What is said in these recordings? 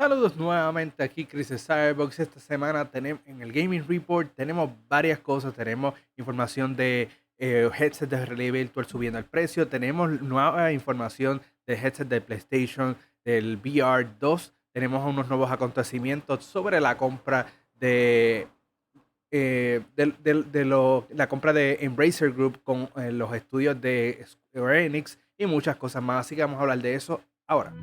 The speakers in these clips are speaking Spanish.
Saludos nuevamente aquí Chris de Cyberbox. Esta semana en el Gaming Report tenemos varias cosas. Tenemos información de eh, headset de realidad virtual subiendo el precio. Tenemos nueva información de headset de PlayStation del VR 2. Tenemos unos nuevos acontecimientos sobre la compra de eh, la compra de Embracer Group con eh, los estudios de Square Enix y muchas cosas más. Así que vamos a hablar de eso ahora.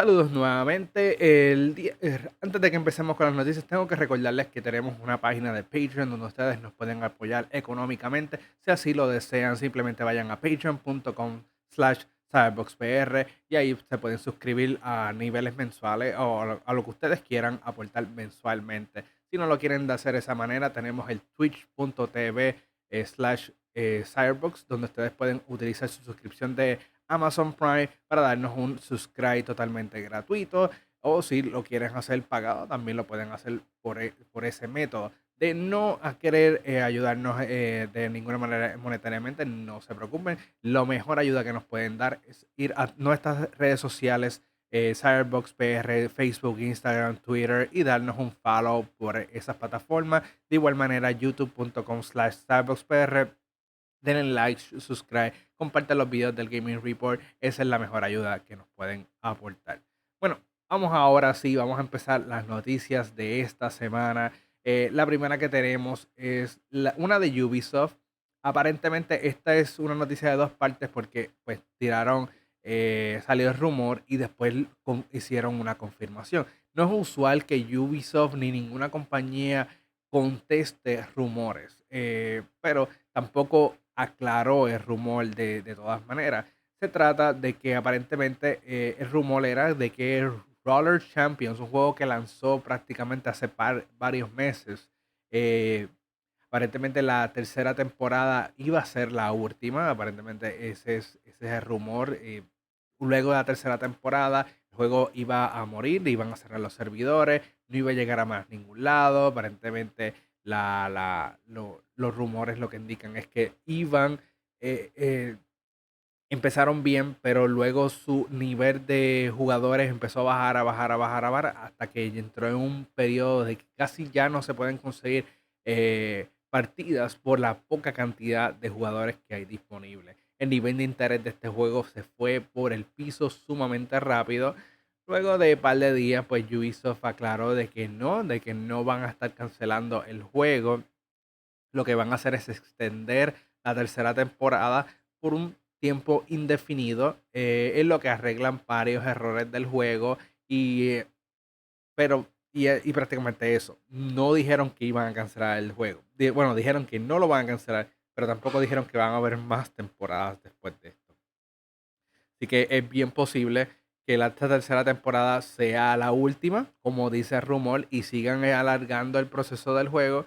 Saludos nuevamente. El día, er, antes de que empecemos con las noticias, tengo que recordarles que tenemos una página de Patreon donde ustedes nos pueden apoyar económicamente. Si así lo desean, simplemente vayan a patreon.com slash cyberboxpr y ahí se pueden suscribir a niveles mensuales o a lo que ustedes quieran aportar mensualmente. Si no lo quieren hacer de esa manera, tenemos el twitch.tv eh, slash eh, Cyberbox, donde ustedes pueden utilizar su suscripción de Amazon Prime para darnos un subscribe totalmente gratuito. O si lo quieren hacer pagado, también lo pueden hacer por, e, por ese método. De no querer eh, ayudarnos eh, de ninguna manera monetariamente, no se preocupen. Lo mejor ayuda que nos pueden dar es ir a nuestras redes sociales, eh, Cyberbox PR, Facebook, Instagram, Twitter y darnos un follow por esas plataformas. De igual manera, youtube.com slash CyberboxPR denle like, subscribe, compartan los videos del Gaming Report. Esa es la mejor ayuda que nos pueden aportar. Bueno, vamos ahora sí, vamos a empezar las noticias de esta semana. Eh, la primera que tenemos es una de Ubisoft. Aparentemente esta es una noticia de dos partes porque pues tiraron, eh, salió el rumor y después hicieron una confirmación. No es usual que Ubisoft ni ninguna compañía conteste rumores, eh, pero tampoco aclaró el rumor de, todas maneras. Se trata de que aparentemente eh, el rumor era de que Roller Champions, un juego que lanzó prácticamente hace varios meses, eh, aparentemente la tercera temporada iba a ser la última, aparentemente ese es, ese es el rumor. Eh, luego de la tercera temporada, el juego iba a morir, iban a cerrar los servidores, no iba a llegar a más ningún lado, aparentemente la, la, los rumores lo que indican es que iban, eh, eh, empezaron bien, pero luego su nivel de jugadores empezó a bajar, a bajar, a bajar, a bajar, hasta que entró en un periodo de que casi ya no se pueden conseguir eh, partidas por la poca cantidad de jugadores que hay disponibles. El nivel de interés de este juego se fue por el piso sumamente rápido. Luego de un par de días, pues Ubisoft aclaró de que no, de que no van a estar cancelando el juego. Lo que van a hacer es extender la tercera temporada por un tiempo indefinido. Eh, es lo que arreglan varios errores del juego. Y, pero, y, y, prácticamente eso. No dijeron que iban a cancelar el juego. Bueno, dijeron que no lo van a cancelar, pero tampoco dijeron que van a haber más temporadas después de esto. Así que es bien posible que la tercera temporada sea la última, como dice el rumor, y sigan alargando el proceso del juego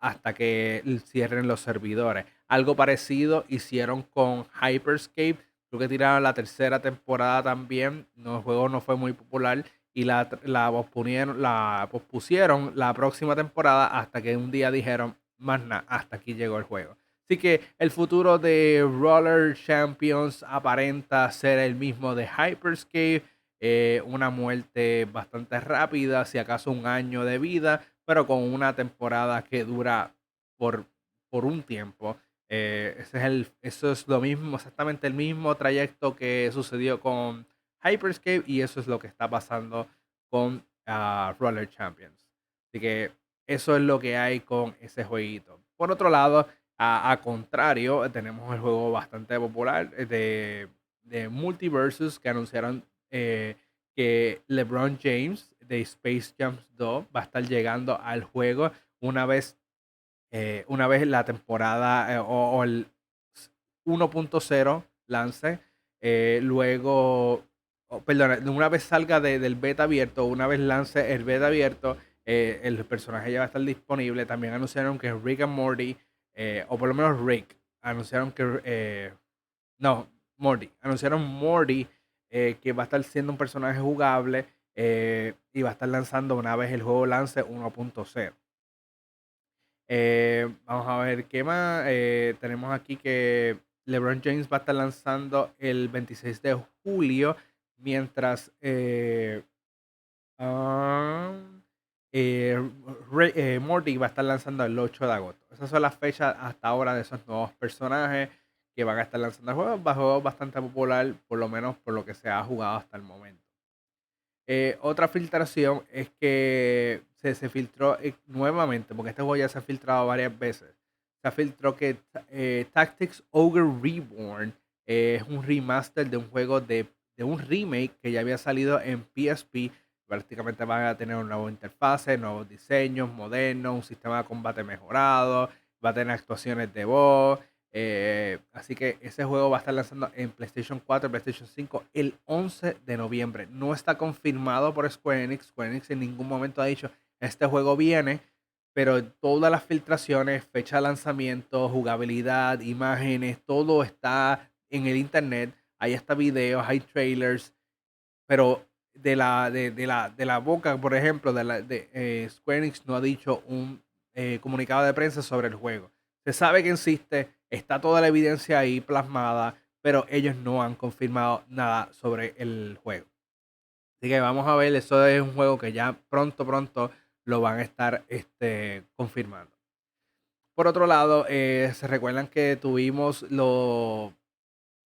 hasta que cierren los servidores. Algo parecido hicieron con Hyperscape. Creo que tiraron la tercera temporada también. No, el juego no fue muy popular y la, la, pospusieron, la pospusieron la próxima temporada hasta que un día dijeron, más nada, hasta aquí llegó el juego. Así que el futuro de Roller Champions aparenta ser el mismo de Hyperscape. Eh, una muerte bastante rápida, si acaso un año de vida, pero con una temporada que dura por, por un tiempo. Eh, ese es el, eso es lo mismo, exactamente el mismo trayecto que sucedió con Hyperscape y eso es lo que está pasando con ah, Roller Champions. Así que eso es lo que hay con ese jueguito. Por otro lado, a, contrario, tenemos el juego bastante popular eh, de, de Multiversus que anunciaron eh, que LeBron James de Space Jam 2 va a estar llegando al juego una vez, eh, una vez la temporada o, el 1.0 lance. luego, perdón, una vez salga del beta abierto, una vez lance el beta abierto, el personaje ya va a estar disponible. También anunciaron que Rick and Morty eh, o por lo menos Rick, anunciaron que, eh, no, Morty, anunciaron Morty, eh, que va a estar siendo un personaje jugable eh, y va a estar lanzando una vez el juego lance 1.0. Eh, vamos a ver qué más. Eh, tenemos aquí que LeBron James va a estar lanzando el 26 de julio, mientras um, Morty va a estar lanzando el 8 de agosto. Esas son las fechas hasta ahora de esos nuevos personajes que van a estar lanzando el juego. Va bastante popular, por lo menos por lo que se ha jugado hasta el momento. Eh, otra filtración es que se, se filtró eh, nuevamente, porque este juego ya se ha filtrado varias veces. Se filtró que eh, Tactics Ogre Reborn es un remaster de un juego de, de, un remake que ya había salido en PSP. Prácticamente van a tener una nueva interfase, nuevos diseños modernos, un sistema de combate mejorado, va a tener actuaciones de voz, eh, así que ese juego va a estar lanzando en PlayStation 4 y PlayStation 5 el 11 de noviembre. No está confirmado por Square Enix. Square Enix en ningún momento ha dicho este juego viene, pero todas las filtraciones, fecha de lanzamiento, jugabilidad, imágenes, todo está en el internet. Hay hasta videos, hay trailers, pero de la, de, la, de la boca, por ejemplo, de, la, de eh, Square Enix no ha dicho un eh, comunicado de prensa sobre el juego. Se sabe que existe, Está toda la evidencia ahí plasmada, pero ellos no han confirmado nada sobre el juego. Así que vamos a ver, eso es un juego que ya pronto, pronto lo van a estar este, confirmando. Por otro lado, eh, se recuerdan que tuvimos lo,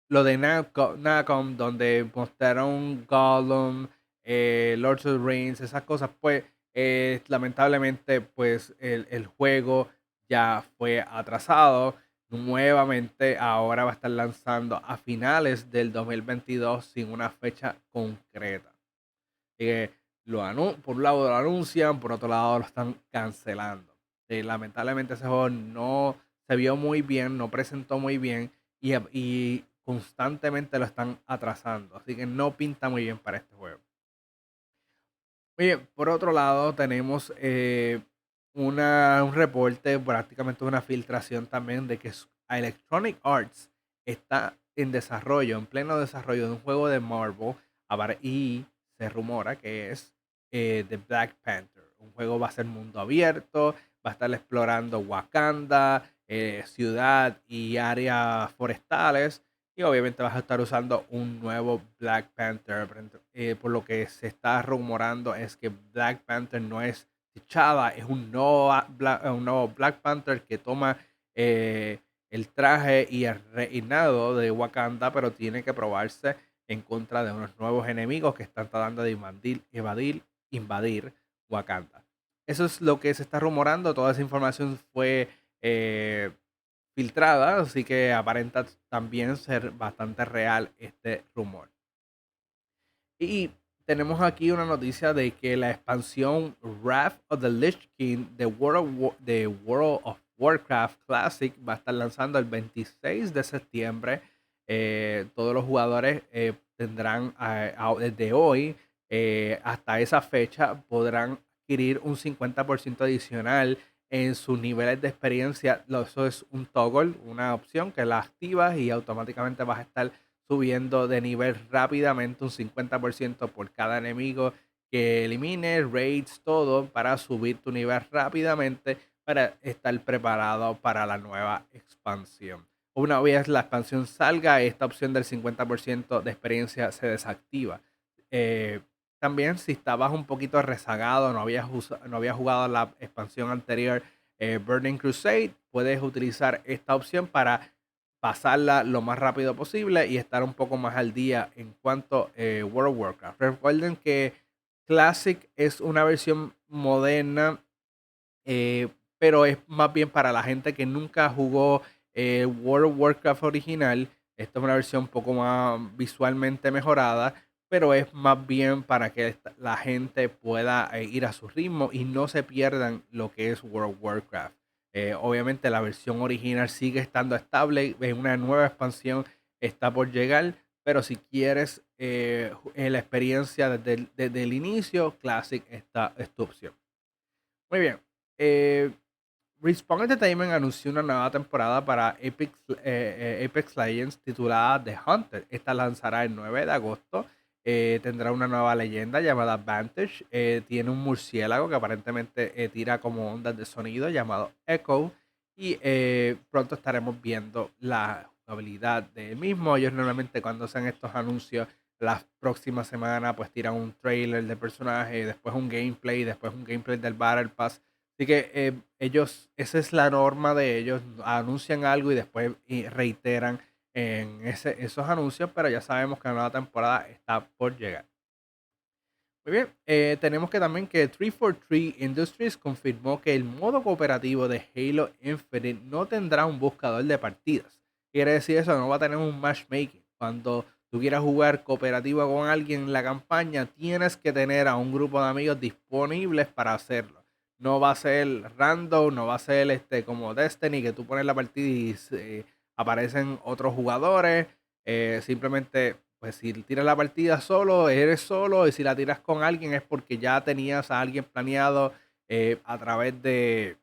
lo de Nacom, donde mostraron Gollum, eh, Lords of the Rings, esas cosas, pues eh, lamentablemente pues el, el, juego ya fue atrasado nuevamente ahora va a estar lanzando a finales del 2022 sin una fecha concreta. por un lado lo anuncian, por otro lado lo están cancelando. lamentablemente ese juego no se vio muy bien, no presentó muy bien y, constantemente lo están atrasando. Así que no pinta muy bien para este juego. Bien, por otro lado tenemos eh, una, un reporte, prácticamente una filtración también de que Electronic Arts está en desarrollo, en pleno desarrollo de un juego de Marvel y se rumora que es eh, The Black Panther. Un juego va a ser mundo abierto, va a estar explorando Wakanda, eh, ciudad y áreas forestales. Y obviamente vas a estar usando un nuevo Black Panther. Eh, por lo que se está rumorando es que Black Panther no es T'Challa, es un nuevo, Black, un nuevo Black Panther que toma eh, el traje y el reinado de Wakanda, pero tiene que probarse en contra de unos nuevos enemigos que están tratando de invadir, evadir, invadir Wakanda. Eso es lo que se está rumorando. Toda esa información fue eh, filtrada, así que aparenta también ser bastante real este rumor. Y tenemos aquí una noticia de que la expansión Wrath of the Lich King de World of, World of Warcraft Classic va a estar lanzando el 26 de septiembre. Eh, todos los jugadores eh, tendrán desde hoy eh, hasta esa fecha podrán adquirir un 50% adicional en sus niveles de experiencia. Eso es un toggle, una opción que la activas y automáticamente vas a estar subiendo de nivel rápidamente un 50% por cada enemigo que elimine, raids, todo para subir tu nivel rápidamente para estar preparado para la nueva expansión. Una vez la expansión salga, esta opción del 50% de experiencia se desactiva. Eh, también si estabas un poquito rezagado, no habías, no había jugado la expansión anterior, eh, Burning Crusade, puedes utilizar esta opción para pasarla lo más rápido posible y estar un poco más al día en cuanto a eh, World of Warcraft. Recuerden que Classic es una versión moderna, eh, pero es más bien para la gente que nunca jugó eh, World of Warcraft original. Esta es una versión un poco más visualmente mejorada, pero es más bien para que la gente pueda ir a su ritmo y no se pierdan lo que es World of Warcraft. Eh, obviamente la versión original sigue estando estable, una nueva expansión está por llegar, pero si quieres eh, eh, la experiencia desde el, inicio, Classic está, es tu opción. Muy bien. Respawn Entertainment anunció una nueva temporada para Apex, Apex Legends titulada The Hunter. Esta lanzará el 9 de agosto. Eh, tendrá una nueva leyenda llamada Vantage. Eh, tiene un murciélago que aparentemente eh, tira como ondas de sonido llamado Echo. Y pronto estaremos viendo la habilidad del mismo. Ellos normalmente cuando hacen estos anuncios las próximas semanas pues tiran un trailer de personaje, después un gameplay, después un gameplay del Battle Pass. Así que ellos, esa es la norma de ellos, anuncian algo y después reiteran en ese, esos anuncios, pero ya sabemos que la nueva temporada está por llegar. Muy bien, eh, tenemos que también que 343 Industries confirmó que el modo cooperativo de Halo Infinite no tendrá un buscador de partidas. Quiere decir eso, no va a tener un matchmaking. Cuando tú quieras jugar cooperativo con alguien en la campaña, tienes que tener a un grupo de amigos disponibles para hacerlo. No va a ser random, no va a ser este como Destiny, que tú pones la partida y aparecen otros jugadores. Eh, simplemente, pues si tiras la partida solo, eres solo. Y si la tiras con alguien es porque ya tenías a alguien planeado eh, a través de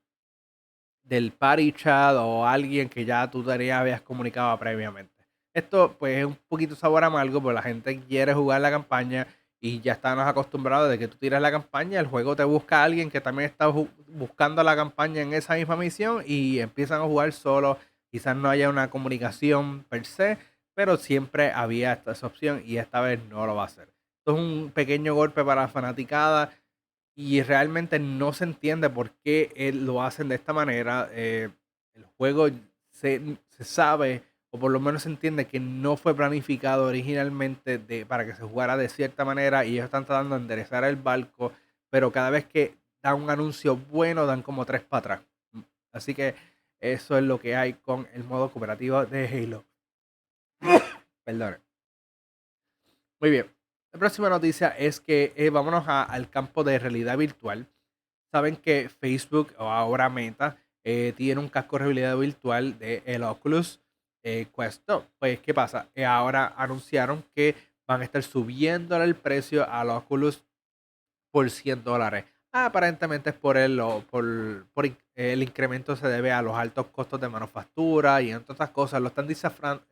del party chat o alguien que ya tú te habías comunicado previamente. Esto pues es un poquito sabor amargo porque la gente quiere jugar la campaña y ya estamos acostumbrados de que tú tiras la campaña, el juego te busca a alguien que también está buscando la campaña en esa misma misión y empiezan a jugar solo Quizás no haya una comunicación per se, pero siempre había esta, opción y esta vez no lo va a hacer. Esto es un pequeño golpe para la fanaticada y realmente no se entiende por qué lo hacen de esta manera. Eh, el juego se, sabe, o por lo menos se entiende que no fue planificado originalmente de, para que se jugara de cierta manera y ellos están tratando de enderezar el barco, pero cada vez que dan un anuncio bueno dan como tres para atrás. Así que eso es lo que hay con el modo cooperativo de Halo. Perdón. Muy bien. La próxima noticia es que eh, vámonos al campo de realidad virtual. Saben que Facebook o ahora Meta eh, tiene un casco de realidad virtual de el Oculus eh, Quest 2. Pues, ¿qué pasa? ahora anunciaron que van a estar subiendo el precio al Oculus por 100 dólares. Aparentemente es por el, por, el incremento se debe a los altos costos de manufactura y entre otras cosas. Lo están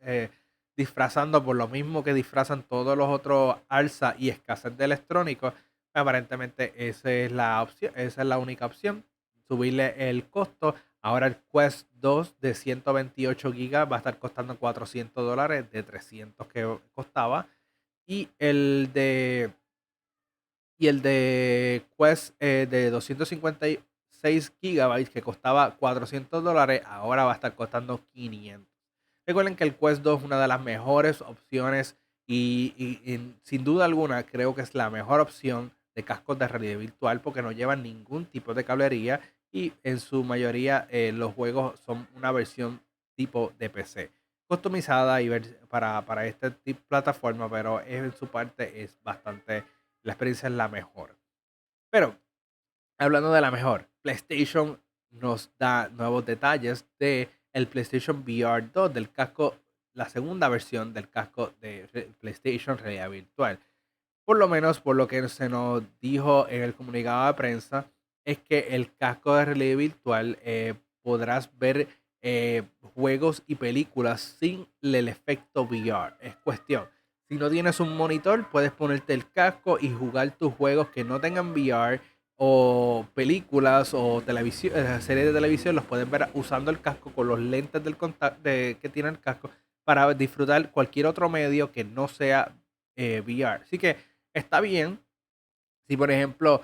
eh, disfrazando por lo mismo que disfrazan todos los otros alza y escasez de electrónicos. Aparentemente esa es la opción, esa es la única opción. Subirle el costo. Ahora el Quest 2 de 128 GB va a estar costando 400 dólares de 300 que costaba. Y el de y el de Quest eh, de 256 GB que costaba 400 dólares, ahora va a estar costando 500. Recuerden que el Quest 2 es una de las mejores opciones y, sin duda alguna creo que es la mejor opción de cascos de realidad virtual porque no llevan ningún tipo de cablería y en su mayoría eh, los juegos son una versión tipo de PC customizada y para, para esta plataforma pero en su parte es bastante la experiencia es la mejor. Pero, hablando de la mejor, PlayStation nos da nuevos detalles de el PlayStation VR 2 del casco, la segunda versión del casco de PlayStation Realidad Virtual. Por lo menos por lo que se nos dijo en el comunicado de prensa, es que el casco de realidad virtual eh, podrás ver eh, juegos y películas sin el efecto VR. Es cuestión si no tienes un monitor, puedes ponerte el casco y jugar tus juegos que no tengan VR o películas o televisión, eh, series de televisión, los puedes ver usando el casco con los lentes del de, que tiene el casco para disfrutar cualquier otro medio que no sea eh, VR. Así que está bien. Si por ejemplo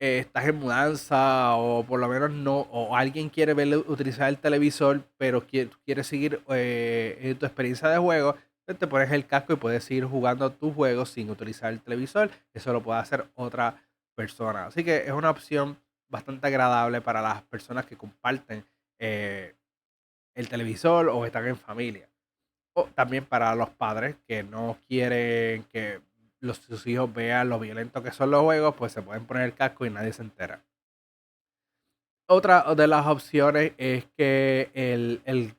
eh, estás en mudanza o por lo menos no, o alguien quiere ver, utilizar el televisor, pero quiere, quiere seguir tu experiencia de juego, te pones el casco y puedes seguir jugando tus juegos sin utilizar el televisor. Eso lo puede hacer otra persona. Así que es una opción bastante agradable para las personas que comparten eh, el televisor o están en familia. O también para los padres que no quieren que los, sus hijos vean lo violento que son los juegos, pues se pueden poner el casco y nadie se entera. Otra de las opciones es que el, el,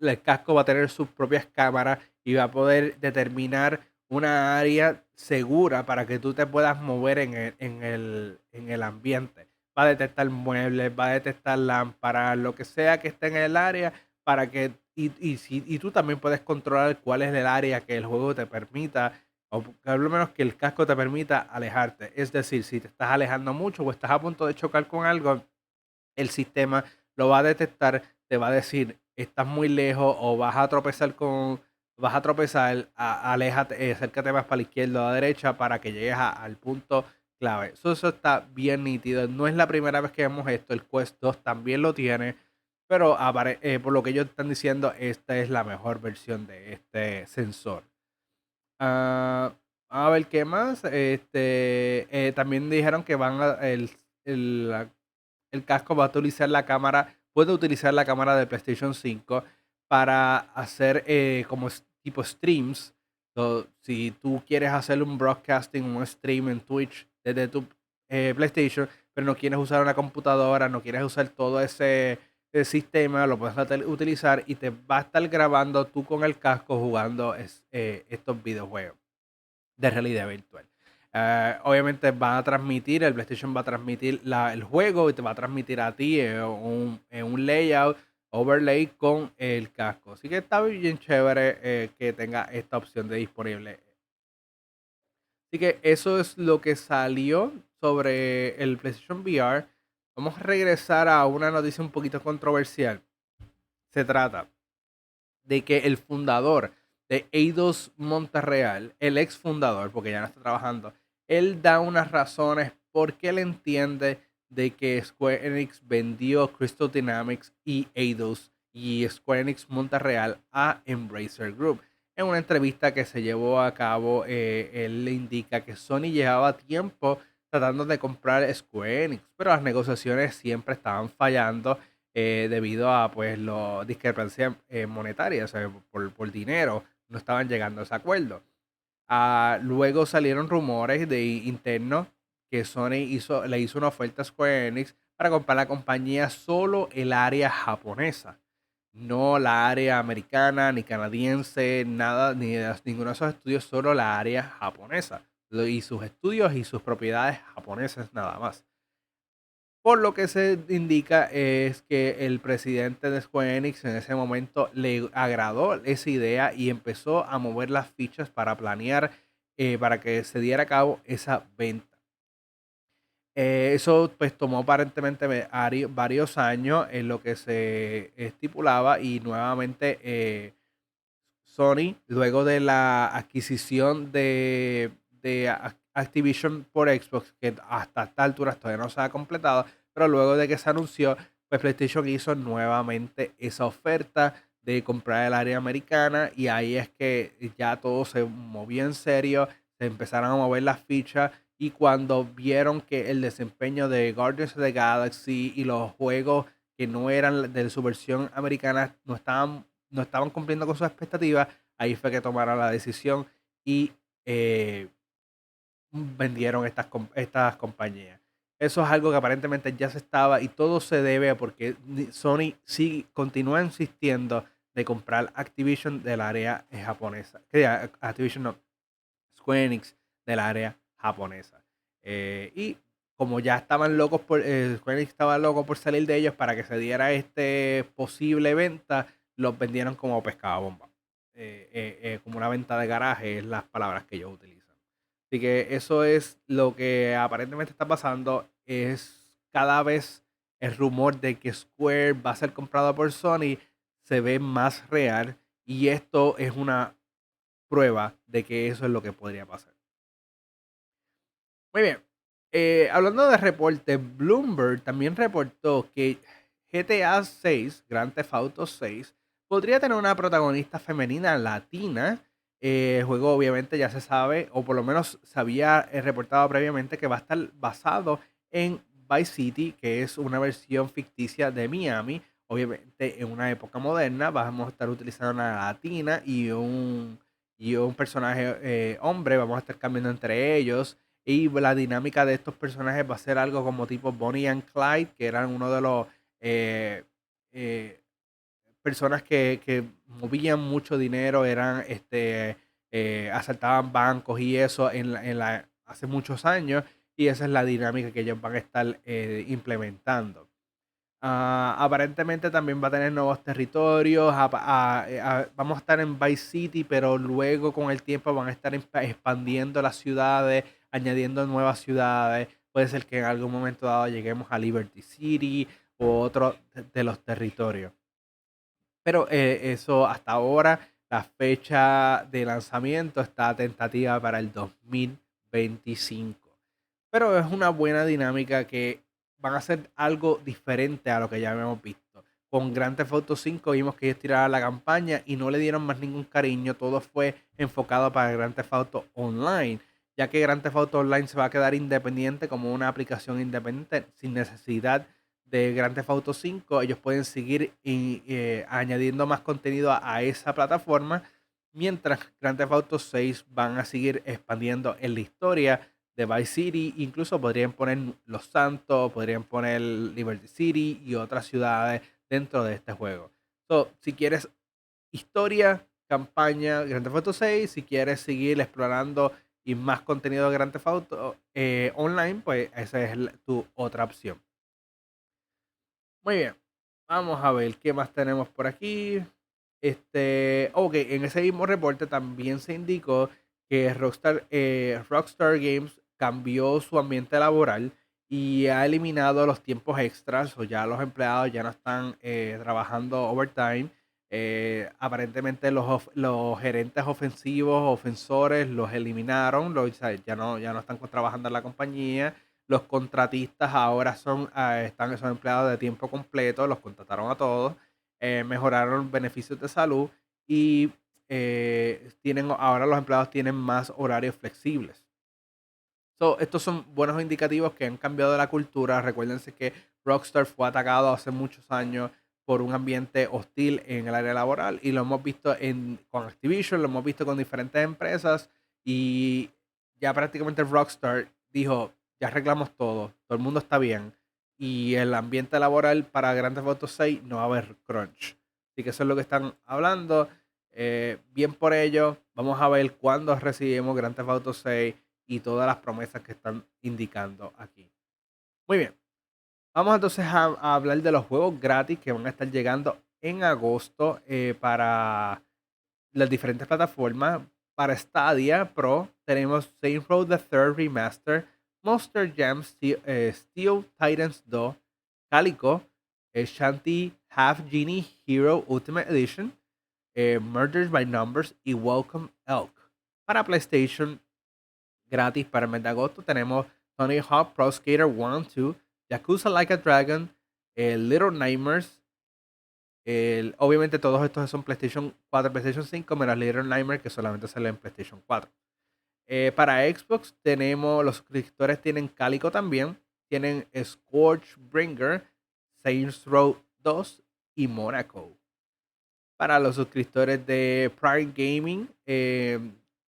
el casco va a tener sus propias cámaras y va a poder determinar una área segura para que tú te puedas mover en el, en el, en el ambiente. Va a detectar muebles, va a detectar lámparas, lo que sea que esté en el área, para que, y, y, y tú también puedes controlar cuál es el área que el juego te permita o por lo menos que el casco te permita alejarte. Es decir, si te estás alejando mucho o estás a punto de chocar con algo, el sistema lo va a detectar, te va a decir, estás muy lejos o vas a tropezar con, vas a tropezar, aléjate, eh, acércate más para la izquierda o a la derecha para que llegues al punto clave. Eso, está bien nítido. No es la primera vez que vemos esto. El Quest 2 también lo tiene. Pero eh, por lo que ellos están diciendo, esta es la mejor versión de este sensor. Ah, a ver qué más. Este, eh, también dijeron que van a, el, el, el, casco va a utilizar la cámara, puede utilizar la cámara de PlayStation 5 para hacer como tipo streams. si tú quieres hacer un broadcasting, un stream en Twitch desde tu PlayStation, pero no quieres usar una computadora, no quieres usar todo ese sistema, lo puedes utilizar y te va a estar grabando tú con el casco jugando eh, estos videojuegos de realidad virtual. Eh, obviamente va a transmitir, el PlayStation va a transmitir el juego y te va a transmitir a ti en un, layout, overlay con el casco. Así que está bien chévere eh, que tenga esta opción de disponible. Así que eso es lo que salió sobre el PlayStation VR. Vamos a regresar a una noticia un poquito controversial. Se trata de que el fundador de Eidos Monterreal, el ex fundador, porque ya no está trabajando, él da unas razones por qué él entiende de que Square Enix vendió Crystal Dynamics y Eidos y Square Enix Monterreal a Embracer Group. En una entrevista que se llevó a cabo, eh, él le indica que Sony llevaba tiempo tratando de comprar Square Enix, pero las negociaciones siempre estaban fallando eh, debido a pues las discrepancias eh, monetarias, por, por, dinero, no estaban llegando a ese acuerdo. Ah, luego salieron rumores de internos que Sony hizo, le hizo una oferta a Square Enix para comprar la compañía solo el área japonesa, no la área americana ni canadiense, nada, ni ninguno de esos estudios, solo la área japonesa y sus estudios y sus propiedades japonesas nada más. Por lo que se indica es que el presidente de Square Enix en ese momento le agradó esa idea y empezó a mover las fichas para planear eh, para que se diera a cabo esa venta. Eh, eso pues tomó aparentemente varios años en lo que se estipulaba y nuevamente eh, Sony, luego de la adquisición de de Activision por Xbox, que hasta esta altura todavía no se ha completado, pero luego de que se anunció, pues PlayStation hizo nuevamente esa oferta de comprar el área americana y ahí es que ya todo se movió en serio, se empezaron a mover las fichas y cuando vieron que el desempeño de Guardians of the Galaxy y los juegos que no eran de su versión americana no estaban, no estaban cumpliendo con sus expectativas, ahí fue que tomaron la decisión y eh, vendieron estas, estas compañías. Eso es algo que aparentemente ya se estaba y todo se debe a porque Sony sí continúa insistiendo de comprar Activision del área japonesa. Activision no, Square Enix del área japonesa. Eh, y como ya estaban locos por, eh, Square estaba loco por salir de ellos para que se diera este posible venta, los vendieron como pescado bomba. Eh, como una venta de garaje, es las palabras que ellos utilizan. Así que eso es lo que aparentemente está pasando. Es cada vez el rumor de que Square va a ser comprado por Sony se ve más real y esto es una prueba de que eso es lo que podría pasar. Muy bien. Eh, hablando de reportes, Bloomberg también reportó que GTA 6, Grand Theft Auto 6, podría tener una protagonista femenina latina eh, el juego obviamente ya se sabe, o por lo menos se había eh, reportado previamente que va a estar basado en Vice City, que es una versión ficticia de Miami. Obviamente en una época moderna vamos a estar utilizando una latina y un, y un personaje hombre, vamos a estar cambiando entre ellos. Y la dinámica de estos personajes va a ser algo como tipo Bonnie and Clyde, que eran uno de los personas que, que movían mucho dinero, eran este eh, asaltaban bancos y eso en la, en la, hace muchos años y esa es la dinámica que ellos van a estar eh, implementando. Ah, aparentemente también va a tener nuevos territorios. vamos a estar en Vice City, pero luego con el tiempo van a estar expandiendo las ciudades, añadiendo nuevas ciudades. Puede ser que en algún momento dado lleguemos a Liberty City o otro de los territorios. Pero eh, eso hasta ahora, la fecha de lanzamiento está tentativa para el 2025. Pero es una buena dinámica que van a hacer algo diferente a lo que ya habíamos visto. Con Grand Theft Auto 5 vimos que ellos tiraron la campaña y no le dieron más ningún cariño. Todo fue enfocado para Grand Theft Auto Online. Ya que Grand Theft Auto Online se va a quedar independiente como una aplicación independiente sin necesidad de Grand Theft Auto 5. Ellos pueden seguir eh, añadiendo más contenido a, esa plataforma. Mientras Grand Theft Auto 6 van a seguir expandiendo en la historia de Vice City. Incluso podrían poner Los Santos, podrían poner Liberty City y otras ciudades dentro de este juego. So, si quieres historia, campaña, Grand Theft Auto 6, si quieres seguir explorando y más contenido de Grand Theft Auto eh, online, pues esa es tu otra opción. Muy bien. Vamos a ver qué más tenemos por aquí. Este, ok, en ese mismo reporte también se indicó que Rockstar, eh, Rockstar Games cambió su ambiente laboral y ha eliminado los tiempos extras, o ya los empleados ya no están eh, trabajando overtime. Eh, aparentemente los, los gerentes ofensivos, ofensores, los eliminaron, los, ya, no, ya no están trabajando en la compañía. Los contratistas ahora son, ah, están, son empleados de tiempo completo, los contrataron a todos, eh, mejoraron beneficios de salud y tienen, ahora los empleados tienen más horarios flexibles estos son buenos indicativos que han cambiado la cultura. Recuérdense que Rockstar fue atacado hace muchos años por un ambiente hostil en el área laboral y lo hemos visto en, con Activision, lo hemos visto con diferentes empresas y ya prácticamente Rockstar dijo, ya arreglamos todo, todo el mundo está bien y el ambiente laboral para Grand Theft Auto 6 no va a haber crunch. Así que eso es lo que están hablando. Eh, bien por ello, vamos a ver cuándo recibimos Grand Theft Auto 6 y todas las promesas que están indicando aquí. Muy bien. Vamos entonces a, hablar de los juegos gratis que van a estar llegando en agosto eh, para las diferentes plataformas. Para Stadia Pro tenemos Saints Row The Third Remaster, Monster Jam eh, Steel, Titans 2, Calico, eh, Shanty Half Genie Hero Ultimate Edition, Murders by Numbers y Welcome Elk. Para PlayStation gratis para el mes de agosto. Tenemos Tony Hawk Pro Skater 1, 2, Yakuza Like a Dragon, el Little Nightmares. El, obviamente todos estos son PlayStation 4, PlayStation 5, menos Little Nightmares que solamente sale en PlayStation 4. Eh, para Xbox tenemos, los suscriptores tienen Calico también, tienen Scorchbringer, Saints Row 2 y Monaco. Para los suscriptores de Prime Gaming, eh,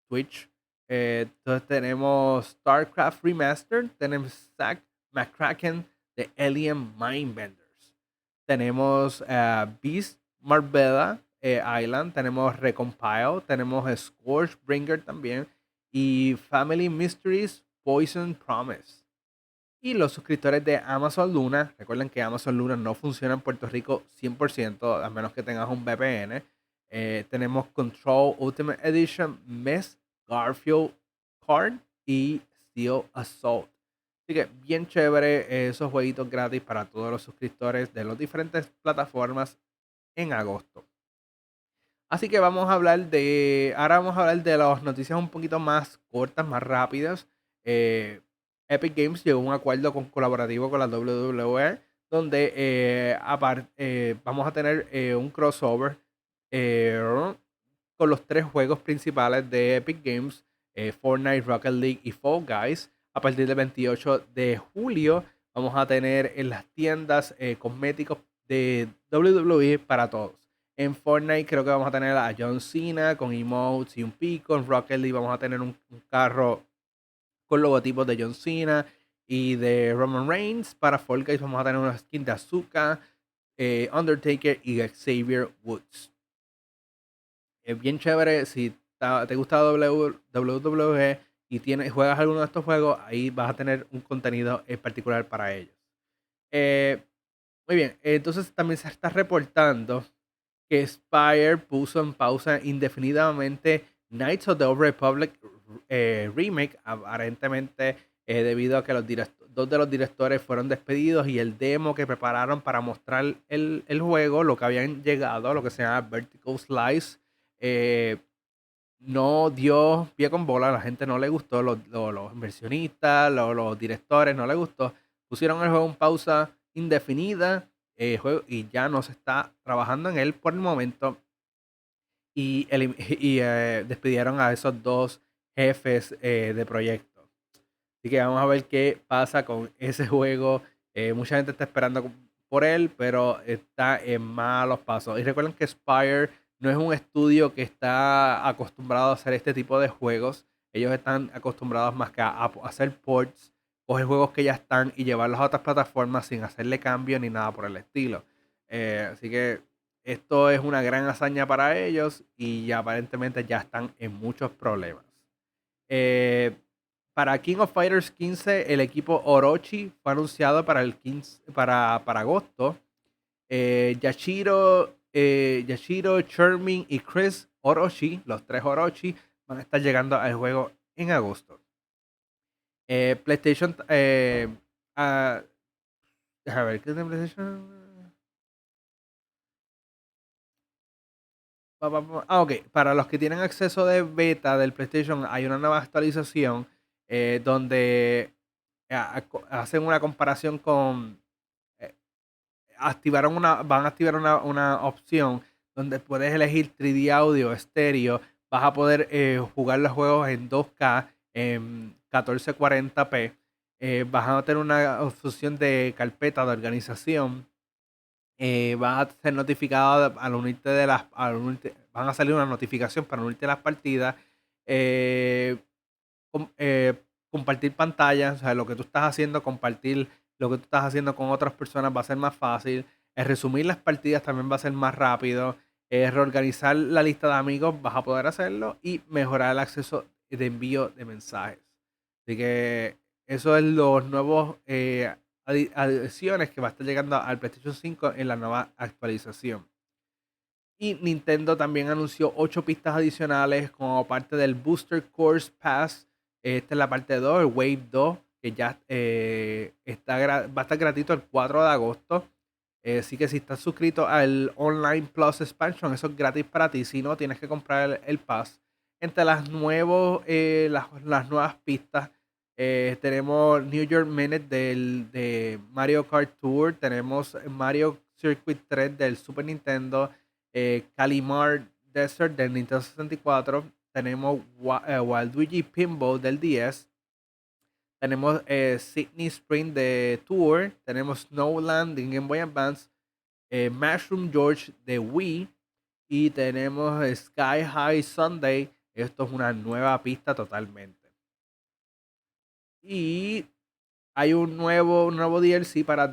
Twitch eh, entonces tenemos StarCraft Remastered, tenemos Zack McCracken de Alien Mindbenders. Tenemos uh, Beast Marbella eh, Island, tenemos Recompile, tenemos Scorchbringer también y Family Mysteries Poison Promise. Y los suscriptores de Amazon Luna, recuerden que Amazon Luna no funciona en Puerto Rico 100%, a menos que tengas un VPN. tenemos Control Ultimate Edition, Mes Garfield Card y Steel Assault. Así que bien chévere esos jueguitos gratis para todos los suscriptores de las diferentes plataformas en agosto. Así que vamos a hablar de. Ahora vamos a hablar de las noticias un poquito más cortas, más rápidas. Eh, Epic Games llegó a un acuerdo colaborativo con la WWE, donde eh, eh, vamos a tener un crossover con los tres juegos principales de Epic Games, Fortnite, Rocket League y Fall Guys. A partir del 28 de julio vamos a tener en las tiendas eh, cosméticos de WWE para todos. En Fortnite creo que vamos a tener a John Cena con emotes y un pico. En Rocket League vamos a tener un, carro con logotipos de John Cena y de Roman Reigns. Para Fall vamos a tener una skin de Azuka, eh, Undertaker y Xavier Woods es bien chévere. Si te gusta WWE y juegas alguno de estos juegos, ahí vas a tener un contenido en particular para ellos. Eh, Muy bien, entonces también se está reportando que Spire puso en pausa indefinidamente Knights of the Old Republic eh, Remake, aparentemente eh, debido a que los dos de los directores fueron despedidos y el demo que prepararon para mostrar el, juego, lo que habían llegado, lo que se llama Vertical Slice, eh, no dio pie con bola, la gente no le gustó, los, inversionistas, los, directores no le gustó, pusieron el juego en pausa indefinida eh, y ya no se está trabajando en él por el momento y, y eh, despidieron a esos dos jefes eh, de proyecto. Así que vamos a ver qué pasa con ese juego. mucha gente está esperando por él, pero está en malos pasos. Y recuerden que Spire no es un estudio que está acostumbrado a hacer este tipo de juegos. Ellos están acostumbrados más que a, hacer ports, coger juegos que ya están y llevarlos a otras plataformas sin hacerle cambio ni nada por el estilo. Eh, así que esto es una gran hazaña para ellos y aparentemente ya están en muchos problemas. Eh, para King of Fighters 15, el equipo Orochi fue anunciado para, el 15, para, para agosto. Eh, Yashiro eh, Yashiro, Charming y Chris Orochi, los tres Orochi, van a estar llegando al juego en agosto. Eh, PlayStation. Eh, a ver, ¿qué es de PlayStation? Ah, ok. Para los que tienen acceso de beta del PlayStation, hay una nueva actualización eh, donde hacen una comparación con activaron una, van a activar una, opción donde puedes elegir 3D audio, estéreo. Vas a poder eh, jugar los juegos en 2K, en 1440p. Eh, vas a tener una opción de carpeta de organización. Eh, vas a ser notificado al unirte de las. van a salir una notificación para unirte a las partidas. compartir pantallas, o sea, lo que tú estás haciendo, compartir lo que tú estás haciendo con otras personas va a ser más fácil. El resumir las partidas también va a ser más rápido. Reorganizar la lista de amigos vas a poder hacerlo y mejorar el acceso de envío de mensajes. Así que eso es los nuevos eh, adiciones que va a estar llegando al PlayStation 5 en la nueva actualización. Y Nintendo también anunció 8 pistas adicionales como parte del Booster Course Pass. Esta es la parte 2, el Wave 2 ya eh, está va a estar gratuito el 4 de agosto. Eh, así que si estás suscrito al Online Plus Expansion, eso es gratis para ti. Si no, tienes que comprar el, pass. Entre las, nuevos, eh, las, nuevas pistas, tenemos New York Minute del, de Mario Kart Tour. Tenemos Mario Circuit 3 del Super Nintendo. Calimar Desert del Nintendo 64. Tenemos Waluigi Pinball del DS tenemos eh, Sydney Spring de Tour. Tenemos Snowland de Game Boy Advance. Eh, Mushroom George de Wii. Y tenemos Sky High Sunday. Esto es una nueva pista totalmente. Y hay un nuevo, nuevo DLC para,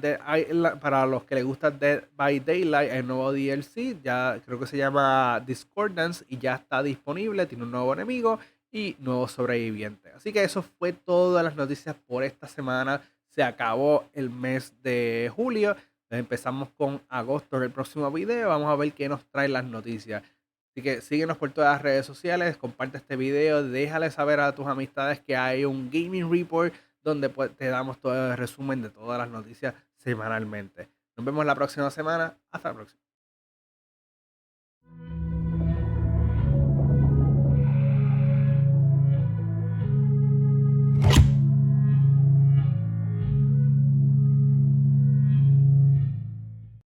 para los que les gusta Dead by Daylight. El nuevo DLC ya creo que se llama Discordance y ya está disponible. Tiene un nuevo enemigo y nuevos sobrevivientes. Así que eso fue todas las noticias por esta semana. Se acabó el mes de julio. Empezamos con agosto en el próximo video. Vamos a ver qué nos traen las noticias. Así que síguenos por todas las redes sociales, comparte este video, déjale saber a tus amistades que hay un Gaming Report donde pues, te damos todo el resumen de todas las noticias semanalmente. Nos vemos la próxima semana. Hasta la próxima.